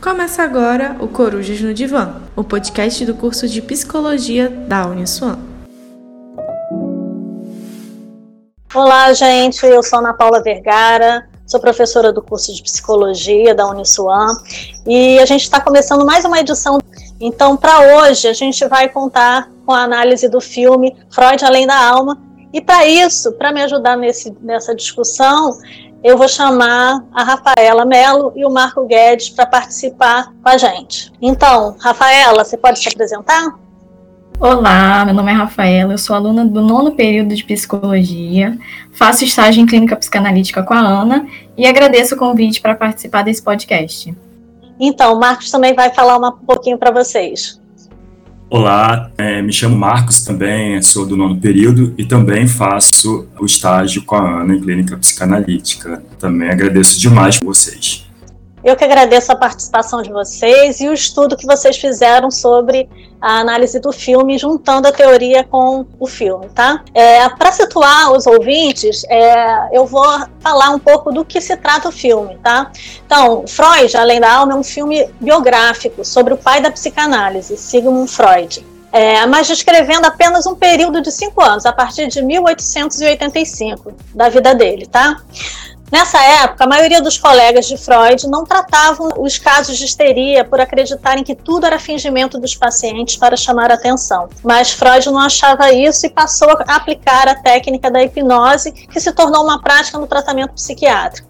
Começa agora o Corujas no Divã, o podcast do curso de Psicologia da Uniswan. Olá, gente. Eu sou Ana Paula Vergara, sou professora do curso de Psicologia da Uniswan e a gente está começando mais uma edição. Então, para hoje, a gente vai contar com a análise do filme Freud Além da Alma. E para isso, para me ajudar nesse, nessa discussão, eu vou chamar a Rafaela Melo e o Marco Guedes para participar com a gente. Então, Rafaela, você pode se apresentar? Olá, meu nome é Rafaela, eu sou aluna do nono período de psicologia, faço estágio em clínica psicanalítica com a Ana e agradeço o convite para participar desse podcast. Então, o Marcos também vai falar um pouquinho para vocês. Olá, é, me chamo Marcos também, sou do nono período e também faço o estágio com a Ana em clínica psicanalítica. Também agradeço demais vocês. Eu que agradeço a participação de vocês e o estudo que vocês fizeram sobre a análise do filme, juntando a teoria com o filme, tá? É, Para situar os ouvintes, é, eu vou falar um pouco do que se trata o filme, tá? Então, Freud, Além da Alma, é um filme biográfico sobre o pai da psicanálise, Sigmund Freud. É, mas descrevendo apenas um período de cinco anos, a partir de 1885, da vida dele, tá? Nessa época, a maioria dos colegas de Freud não tratavam os casos de histeria por acreditarem que tudo era fingimento dos pacientes para chamar atenção. Mas Freud não achava isso e passou a aplicar a técnica da hipnose, que se tornou uma prática no tratamento psiquiátrico.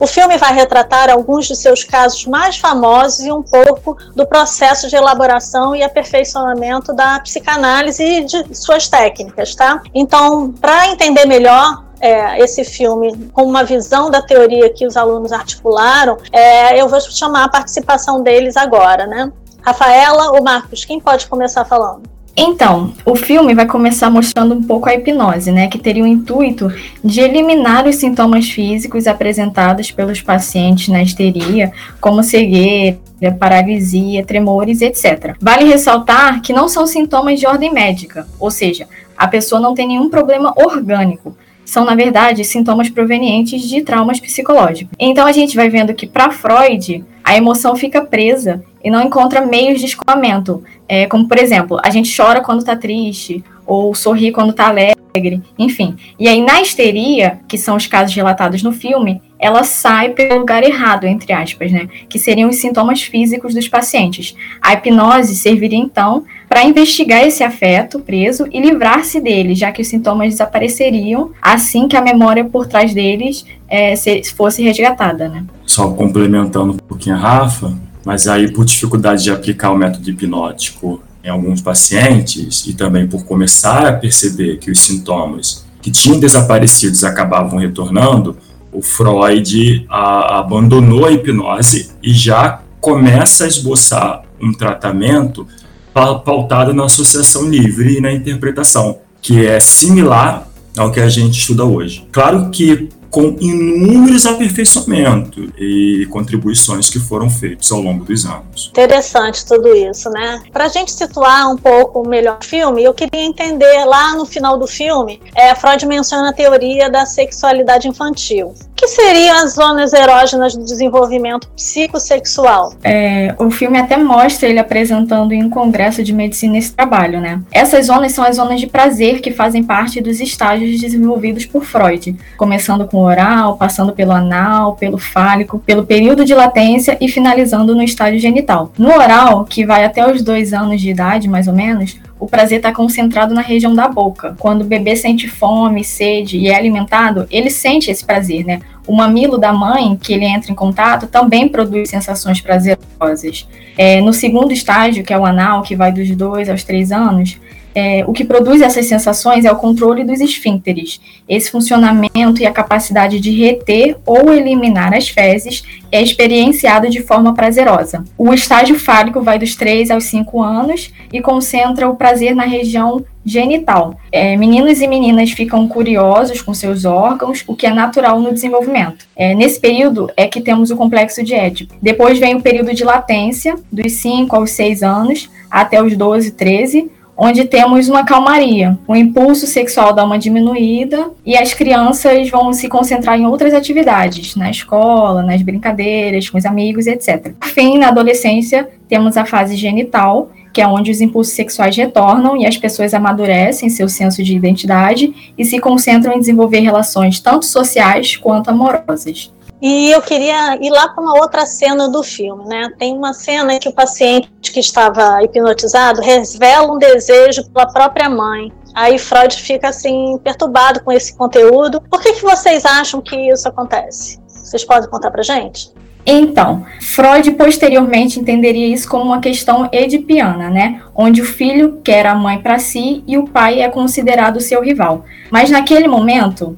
O filme vai retratar alguns de seus casos mais famosos e um pouco do processo de elaboração e aperfeiçoamento da psicanálise e de suas técnicas, tá? Então, para entender melhor é, esse filme com uma visão da teoria que os alunos articularam, é, eu vou chamar a participação deles agora, né? Rafaela ou Marcos, quem pode começar falando? Então, o filme vai começar mostrando um pouco a hipnose, né, que teria o intuito de eliminar os sintomas físicos apresentados pelos pacientes na histeria, como cegueira, paralisia, tremores, etc. Vale ressaltar que não são sintomas de ordem médica, ou seja, a pessoa não tem nenhum problema orgânico, são, na verdade, sintomas provenientes de traumas psicológicos. Então a gente vai vendo que, para Freud, a emoção fica presa e não encontra meios de escoamento. É, como, por exemplo, a gente chora quando está triste, ou sorri quando está alegre, enfim. E aí, na histeria, que são os casos relatados no filme, ela sai pelo lugar errado, entre aspas, né? Que seriam os sintomas físicos dos pacientes. A hipnose serviria, então, para investigar esse afeto preso e livrar-se dele, já que os sintomas desapareceriam assim que a memória por trás deles é, se, fosse resgatada, né? Só complementando um pouquinho a Rafa, mas aí por dificuldade de aplicar o método hipnótico em alguns pacientes e também por começar a perceber que os sintomas que tinham desaparecido acabavam retornando, o Freud a, abandonou a hipnose e já começa a esboçar um tratamento pautado na associação livre e na interpretação, que é similar ao que a gente estuda hoje. Claro que com inúmeros aperfeiçoamentos e contribuições que foram feitos ao longo dos anos. Interessante tudo isso, né? Para a gente situar um pouco melhor o filme, eu queria entender lá no final do filme, é, Freud menciona a teoria da sexualidade infantil. O que seriam as zonas erógenas do desenvolvimento psicossexual? É, o filme até mostra ele apresentando em um congresso de medicina esse trabalho, né? Essas zonas são as zonas de prazer que fazem parte dos estágios desenvolvidos por Freud, começando com oral, passando pelo anal, pelo fálico, pelo período de latência e finalizando no estágio genital. No oral, que vai até os dois anos de idade, mais ou menos, o prazer está concentrado na região da boca. Quando o bebê sente fome, sede e é alimentado, ele sente esse prazer, né? O mamilo da mãe, que ele entra em contato, também produz sensações prazerosas. É, no segundo estágio, que é o anal, que vai dos dois aos três anos, é, o que produz essas sensações é o controle dos esfíncteres. Esse funcionamento e a capacidade de reter ou eliminar as fezes é experienciado de forma prazerosa. O estágio fálico vai dos 3 aos 5 anos e concentra o prazer na região genital. É, meninos e meninas ficam curiosos com seus órgãos, o que é natural no desenvolvimento. É, nesse período é que temos o complexo de Édipo. Depois vem o período de latência, dos 5 aos 6 anos até os 12, 13, onde temos uma calmaria. O impulso sexual dá uma diminuída e as crianças vão se concentrar em outras atividades, na escola, nas brincadeiras, com os amigos, etc. Por fim, na adolescência, temos a fase genital, que é onde os impulsos sexuais retornam e as pessoas amadurecem seu senso de identidade e se concentram em desenvolver relações tanto sociais quanto amorosas. E eu queria ir lá para uma outra cena do filme, né? Tem uma cena em que o paciente que estava hipnotizado revela um desejo pela própria mãe. Aí Freud fica assim perturbado com esse conteúdo. Por que, que vocês acham que isso acontece? Vocês podem contar para gente? Então, Freud posteriormente entenderia isso como uma questão edipiana, né? Onde o filho quer a mãe para si e o pai é considerado seu rival. Mas naquele momento,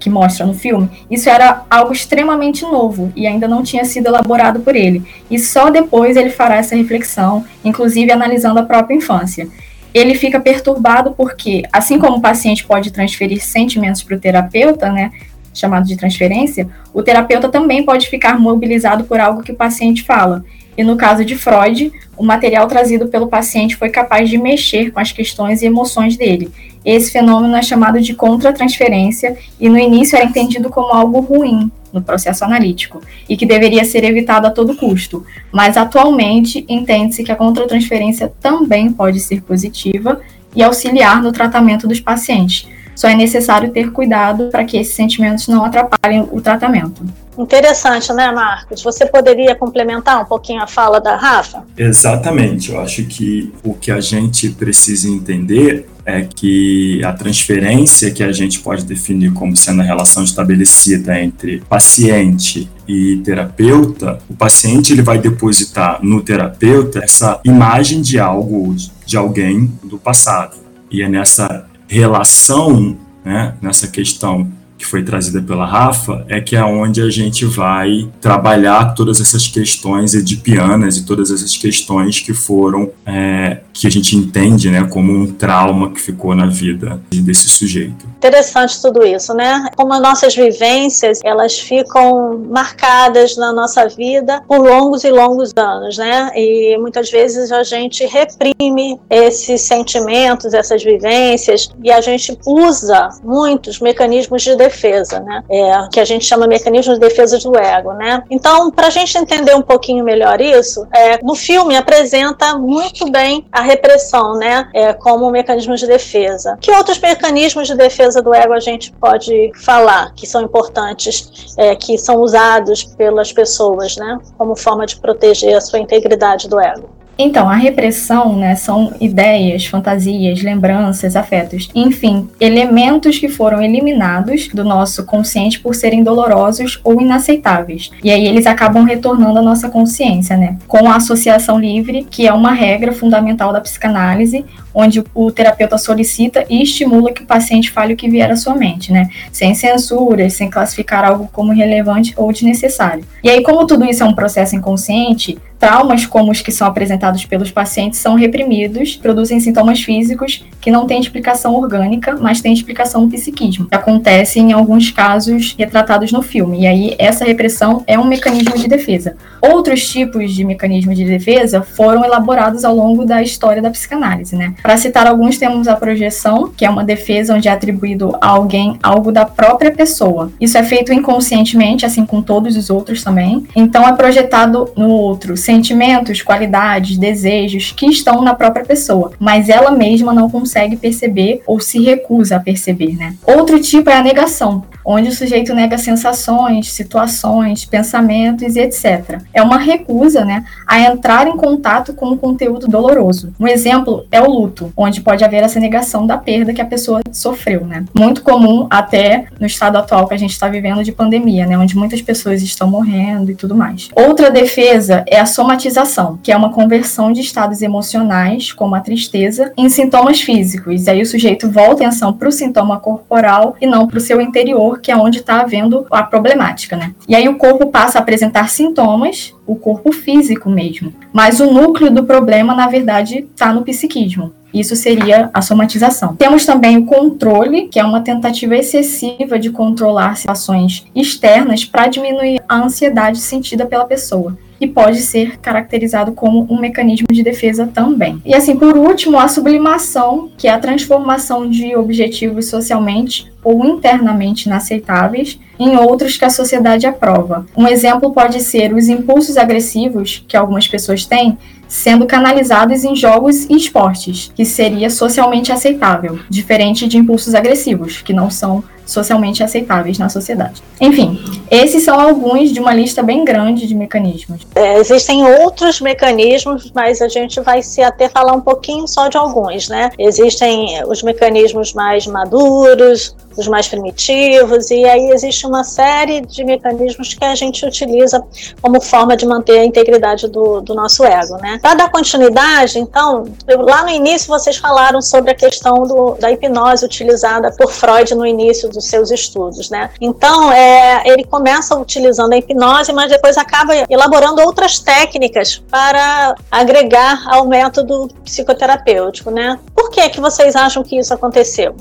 que mostra no filme, isso era algo extremamente novo e ainda não tinha sido elaborado por ele. E só depois ele fará essa reflexão, inclusive analisando a própria infância. Ele fica perturbado porque, assim como o paciente pode transferir sentimentos para o terapeuta, né, chamado de transferência, o terapeuta também pode ficar mobilizado por algo que o paciente fala. E no caso de Freud, o material trazido pelo paciente foi capaz de mexer com as questões e emoções dele. Esse fenômeno é chamado de contratransferência e no início era entendido como algo ruim no processo analítico e que deveria ser evitado a todo custo. Mas atualmente entende-se que a contratransferência também pode ser positiva e auxiliar no tratamento dos pacientes só é necessário ter cuidado para que esses sentimentos não atrapalhem o tratamento. Interessante, né, Marcos? Você poderia complementar um pouquinho a fala da Rafa? Exatamente. Eu acho que o que a gente precisa entender é que a transferência que a gente pode definir como sendo a relação estabelecida entre paciente e terapeuta, o paciente ele vai depositar no terapeuta essa imagem de algo, de alguém do passado. E é nessa relação, né, nessa questão que foi trazida pela Rafa, é que é onde a gente vai trabalhar todas essas questões edipianas e todas essas questões que foram, é, que a gente entende né, como um trauma que ficou na vida desse sujeito. Interessante tudo isso, né? Como as nossas vivências, elas ficam marcadas na nossa vida por longos e longos anos, né? E muitas vezes a gente reprime esses sentimentos, essas vivências, e a gente usa muitos mecanismos de defesa defesa, né? É, que a gente chama mecanismo de defesa do ego, né? Então, para a gente entender um pouquinho melhor isso, é, no filme apresenta muito bem a repressão, né? É, como um mecanismo de defesa. Que outros mecanismos de defesa do ego a gente pode falar que são importantes, é, que são usados pelas pessoas, né? Como forma de proteger a sua integridade do ego? Então, a repressão, né, são ideias, fantasias, lembranças, afetos, enfim, elementos que foram eliminados do nosso consciente por serem dolorosos ou inaceitáveis. E aí eles acabam retornando à nossa consciência, né? Com a associação livre, que é uma regra fundamental da psicanálise, onde o terapeuta solicita e estimula que o paciente fale o que vier à sua mente, né? Sem censuras, sem classificar algo como relevante ou desnecessário. E aí, como tudo isso é um processo inconsciente, traumas como os que são apresentados pelos pacientes são reprimidos, produzem sintomas físicos que não têm explicação orgânica, mas têm explicação no psiquismo, acontece em alguns casos retratados no filme. E aí, essa repressão é um mecanismo de defesa. Outros tipos de mecanismos de defesa foram elaborados ao longo da história da psicanálise, né? Para citar alguns, temos a projeção, que é uma defesa onde é atribuído a alguém algo da própria pessoa. Isso é feito inconscientemente, assim com todos os outros também. Então é projetado no outro sentimentos, qualidades, desejos que estão na própria pessoa, mas ela mesma não consegue perceber ou se recusa a perceber, né? Outro tipo é a negação, onde o sujeito nega sensações, situações, pensamentos e etc. É uma recusa, né, a entrar em contato com o conteúdo doloroso. Um exemplo é o luto, onde pode haver essa negação da perda que a pessoa sofreu, né? Muito comum até no estado atual que a gente está vivendo de pandemia, né, onde muitas pessoas estão morrendo e tudo mais. Outra defesa é a somatização, que é uma conversão de estados emocionais, como a tristeza, em sintomas físicos. E aí o sujeito volta a atenção para o sintoma corporal e não para o seu interior que é onde está havendo a problemática, né? E aí o corpo passa a apresentar sintomas, o corpo físico mesmo. Mas o núcleo do problema, na verdade, está no psiquismo. Isso seria a somatização. Temos também o controle, que é uma tentativa excessiva de controlar situações externas para diminuir a ansiedade sentida pela pessoa. E pode ser caracterizado como um mecanismo de defesa também. E assim, por último, a sublimação, que é a transformação de objetivos socialmente ou internamente inaceitáveis em outros que a sociedade aprova. Um exemplo pode ser os impulsos agressivos que algumas pessoas têm sendo canalizados em jogos e esportes, que seria socialmente aceitável, diferente de impulsos agressivos, que não são socialmente aceitáveis na sociedade. Enfim, esses são alguns de uma lista bem grande de mecanismos. É, existem outros mecanismos, mas a gente vai se até falar um pouquinho só de alguns, né? Existem os mecanismos mais maduros, os mais primitivos, e aí existe uma série de mecanismos que a gente utiliza como forma de manter a integridade do, do nosso ego, né? Para dar continuidade, então, lá no início vocês falaram sobre a questão do, da hipnose utilizada por Freud no início dos seus estudos, né? Então, é, ele começa utilizando a hipnose, mas depois acaba elaborando outras técnicas para agregar ao método psicoterapêutico, né? Por que que vocês acham que isso aconteceu?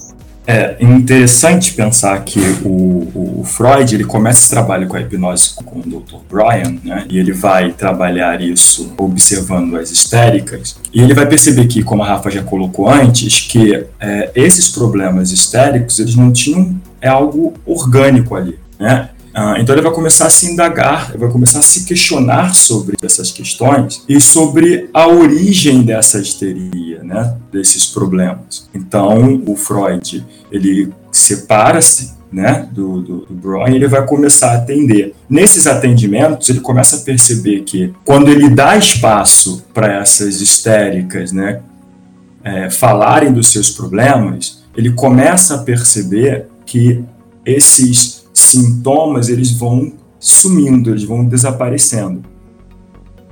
É interessante pensar que o, o, Freud ele começa esse trabalho com a hipnose com o Dr. Brian, né? E ele vai trabalhar isso observando as histéricas e ele vai perceber que, como a Rafa já colocou antes, que é, esses problemas histéricos eles não tinham é algo orgânico ali, né? Ah, então ele vai começar a se indagar, vai começar a se questionar sobre essas questões e sobre a origem dessa histeria, né, desses problemas. Então o Freud ele separa-se né, do, do, do Brown, ele vai começar a atender. Nesses atendimentos, ele começa a perceber que quando ele dá espaço para essas histéricas né, é, falarem dos seus problemas, ele começa a perceber que esses sintomas eles vão sumindo, eles vão desaparecendo.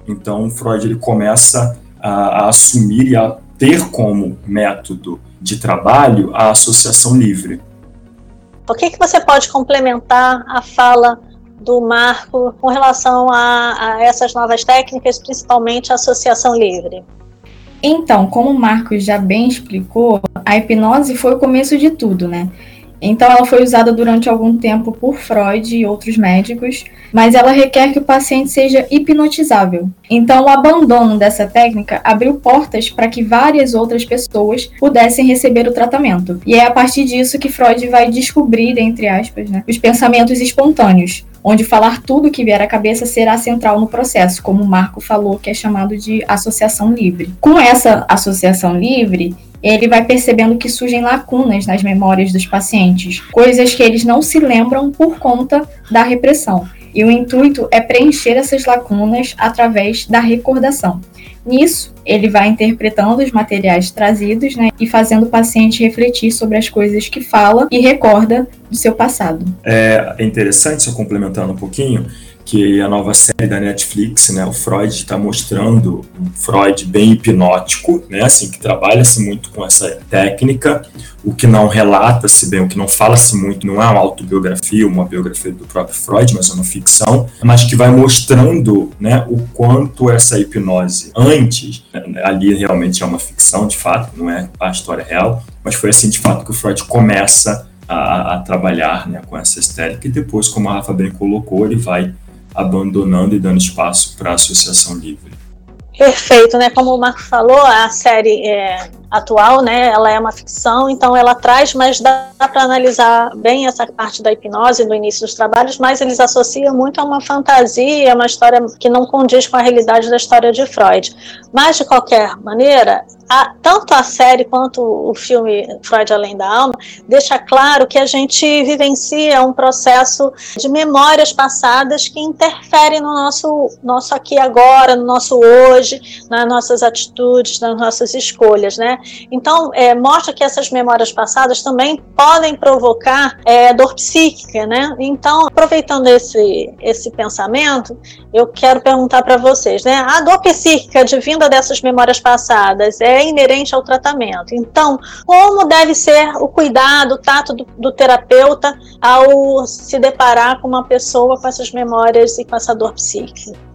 Então, Freud ele começa a, a assumir e a ter como método de trabalho a associação livre. O que, que você pode complementar a fala do Marco com relação a, a essas novas técnicas, principalmente a associação livre? Então, como o Marcos já bem explicou, a hipnose foi o começo de tudo, né? Então, ela foi usada durante algum tempo por Freud e outros médicos, mas ela requer que o paciente seja hipnotizável. Então, o abandono dessa técnica abriu portas para que várias outras pessoas pudessem receber o tratamento. E é a partir disso que Freud vai descobrir, entre aspas, né, os pensamentos espontâneos, onde falar tudo que vier à cabeça será central no processo, como o Marco falou, que é chamado de associação livre. Com essa associação livre, ele vai percebendo que surgem lacunas nas memórias dos pacientes, coisas que eles não se lembram por conta da repressão. E o intuito é preencher essas lacunas através da recordação. Nisso, ele vai interpretando os materiais trazidos né, e fazendo o paciente refletir sobre as coisas que fala e recorda do seu passado. É interessante, só complementando um pouquinho, que a nova série da Netflix, né, o Freud está mostrando um Freud bem hipnótico, né, assim que trabalha-se muito com essa técnica, o que não relata-se bem, o que não fala-se muito, não é uma autobiografia, uma biografia do próprio Freud, mas é uma ficção, mas que vai mostrando, né, o quanto essa hipnose antes, né, ali realmente é uma ficção de fato, não é a história real, mas foi assim de fato que o Freud começa a, a trabalhar, né, com essa estética e depois, como a Rafa bem colocou, ele vai abandonando e dando espaço para a associação livre. Perfeito, né? Como o Marco falou, a série é, atual, né? Ela é uma ficção, então ela traz, mas dá para analisar bem essa parte da hipnose no início dos trabalhos, mas eles associam muito a uma fantasia, uma história que não condiz com a realidade da história de Freud. Mas de qualquer maneira, a, tanto a série quanto o filme Freud Além da Alma deixa claro que a gente vivencia um processo de memórias passadas que interferem no nosso, nosso aqui agora, no nosso hoje, nas nossas atitudes, nas nossas escolhas, né? Então, é, mostra que essas memórias passadas também podem provocar é, dor psíquica, né? Então, aproveitando esse, esse pensamento, eu quero perguntar para vocês, né? A dor psíquica advinda dessas memórias passadas é inerente ao tratamento. Então, como deve ser o cuidado, o tato do, do terapeuta ao se deparar com uma pessoa com essas memórias e com essa dor psíquica?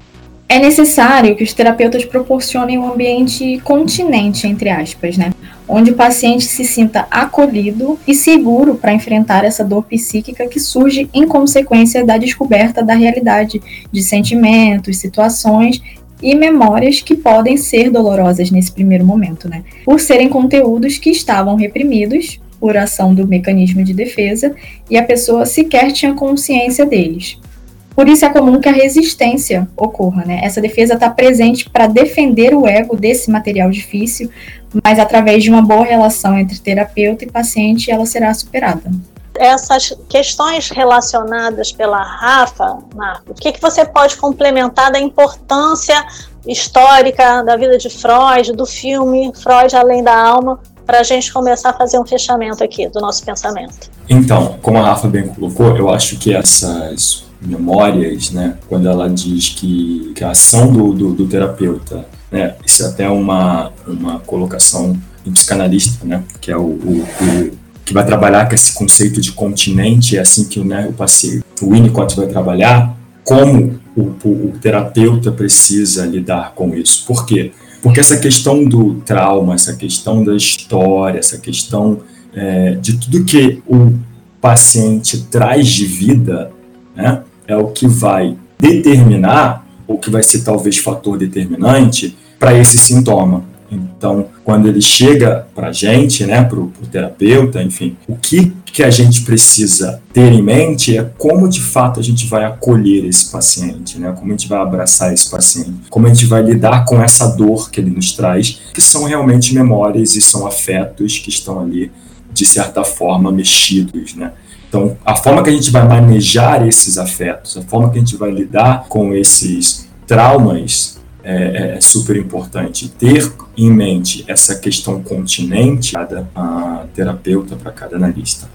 É necessário que os terapeutas proporcionem um ambiente continente, entre aspas, né? onde o paciente se sinta acolhido e seguro para enfrentar essa dor psíquica que surge em consequência da descoberta da realidade de sentimentos, situações e memórias que podem ser dolorosas nesse primeiro momento, né? Por serem conteúdos que estavam reprimidos por ação do mecanismo de defesa e a pessoa sequer tinha consciência deles. Por isso é comum que a resistência ocorra, né? Essa defesa está presente para defender o ego desse material difícil, mas através de uma boa relação entre terapeuta e paciente, ela será superada. Essas questões relacionadas pela Rafa, Marco, o que, que você pode complementar da importância histórica da vida de Freud, do filme Freud Além da Alma, para a gente começar a fazer um fechamento aqui do nosso pensamento? Então, como a Rafa bem colocou, eu acho que essas memórias, né, quando ela diz que, que a ação do, do, do terapeuta, né, isso é até uma, uma colocação em psicanalista, né, que é o, o, o, que vai trabalhar com esse conceito de continente, é assim que né, o paciente, o Winnicott vai trabalhar, como o, o, terapeuta precisa lidar com isso. Por quê? Porque essa questão do trauma, essa questão da história, essa questão é, de tudo que o paciente traz de vida, né, é o que vai determinar, ou que vai ser talvez fator determinante para esse sintoma. Então, quando ele chega para a gente, né, para o terapeuta, enfim, o que, que a gente precisa ter em mente é como de fato a gente vai acolher esse paciente, né, como a gente vai abraçar esse paciente, como a gente vai lidar com essa dor que ele nos traz, que são realmente memórias e são afetos que estão ali, de certa forma, mexidos, né. Então, a forma que a gente vai manejar esses afetos, a forma que a gente vai lidar com esses traumas é, é super importante. Ter em mente essa questão continente, cada terapeuta para cada analista.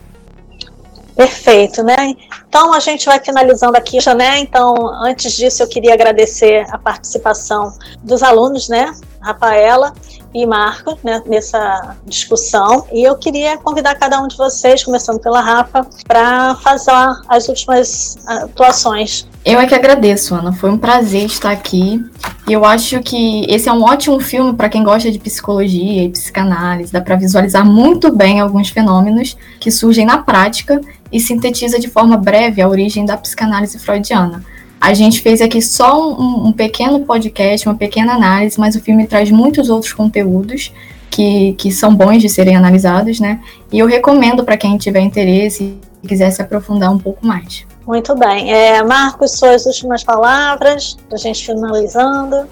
Perfeito, né? Então a gente vai finalizando aqui, né? Então, antes disso, eu queria agradecer a participação dos alunos, né? Rafaela e Marco né, nessa discussão. E eu queria convidar cada um de vocês, começando pela Rafa, para fazer as últimas atuações. Eu é que agradeço, Ana. Foi um prazer estar aqui. E eu acho que esse é um ótimo filme para quem gosta de psicologia e psicanálise. Dá para visualizar muito bem alguns fenômenos que surgem na prática e sintetiza de forma breve a origem da psicanálise freudiana. A gente fez aqui só um, um, pequeno podcast, uma pequena análise, mas o filme traz muitos outros conteúdos que, que são bons de serem analisados, né? E eu recomendo para quem tiver interesse e quiser se aprofundar um pouco mais. Muito bem. É, Marcos, suas últimas palavras, para a gente finalizando.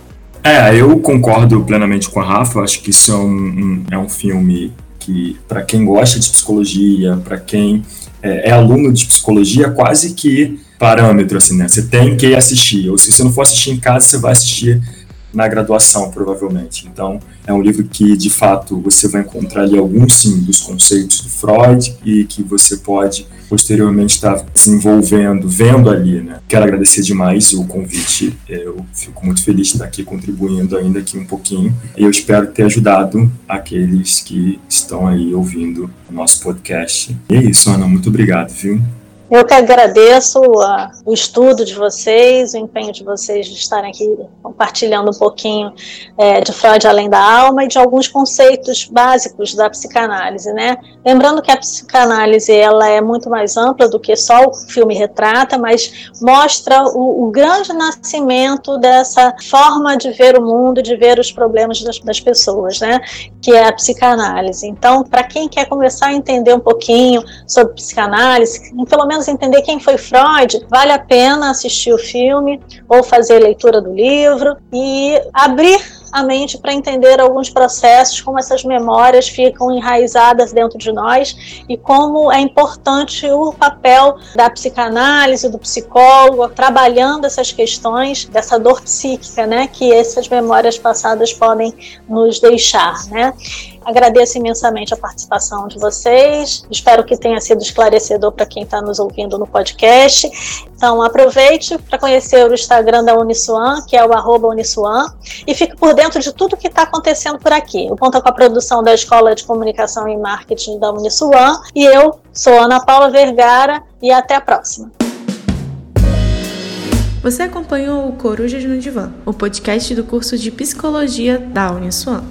É, eu concordo plenamente com a Rafa. Acho que isso é um, um é um filme que, para quem gosta de psicologia, para quem é, é, aluno de psicologia, quase que parâmetro, assim, né? Você tem que assistir, ou se você não for assistir em casa, você vai assistir na graduação, provavelmente. Então, é um livro que, de fato, você vai encontrar ali alguns, sim, dos conceitos do Freud e que você pode, posteriormente, estar desenvolvendo, vendo ali, né? Quero agradecer demais o convite. Eu fico muito feliz de estar aqui contribuindo ainda aqui um pouquinho. E eu espero ter ajudado aqueles que estão aí ouvindo o nosso podcast. E é isso, Ana. Muito obrigado, viu? Eu que agradeço a, o estudo de vocês, o empenho de vocês de estarem aqui compartilhando um pouquinho é, de Freud além da alma e de alguns conceitos básicos da psicanálise, né? Lembrando que a psicanálise ela é muito mais ampla do que só o filme retrata, mas mostra o, o grande nascimento dessa forma de ver o mundo, de ver os problemas das, das pessoas, né? Que é a psicanálise. Então, para quem quer começar a entender um pouquinho sobre psicanálise, pelo menos menos entender quem foi Freud, vale a pena assistir o filme ou fazer leitura do livro e abrir a mente para entender alguns processos, como essas memórias ficam enraizadas dentro de nós e como é importante o papel da psicanálise, do psicólogo, trabalhando essas questões dessa dor psíquica, né, que essas memórias passadas podem nos deixar, né? Agradeço imensamente a participação de vocês. Espero que tenha sido esclarecedor para quem está nos ouvindo no podcast. Então, aproveite para conhecer o Instagram da Uniswan, que é o arroba Uniswan, e fique por dentro de tudo que está acontecendo por aqui. O Ponta com a produção da Escola de Comunicação e Marketing da Uniswan. E eu sou Ana Paula Vergara e até a próxima. Você acompanhou o Corujas no Divã, o podcast do curso de Psicologia da Uniswan.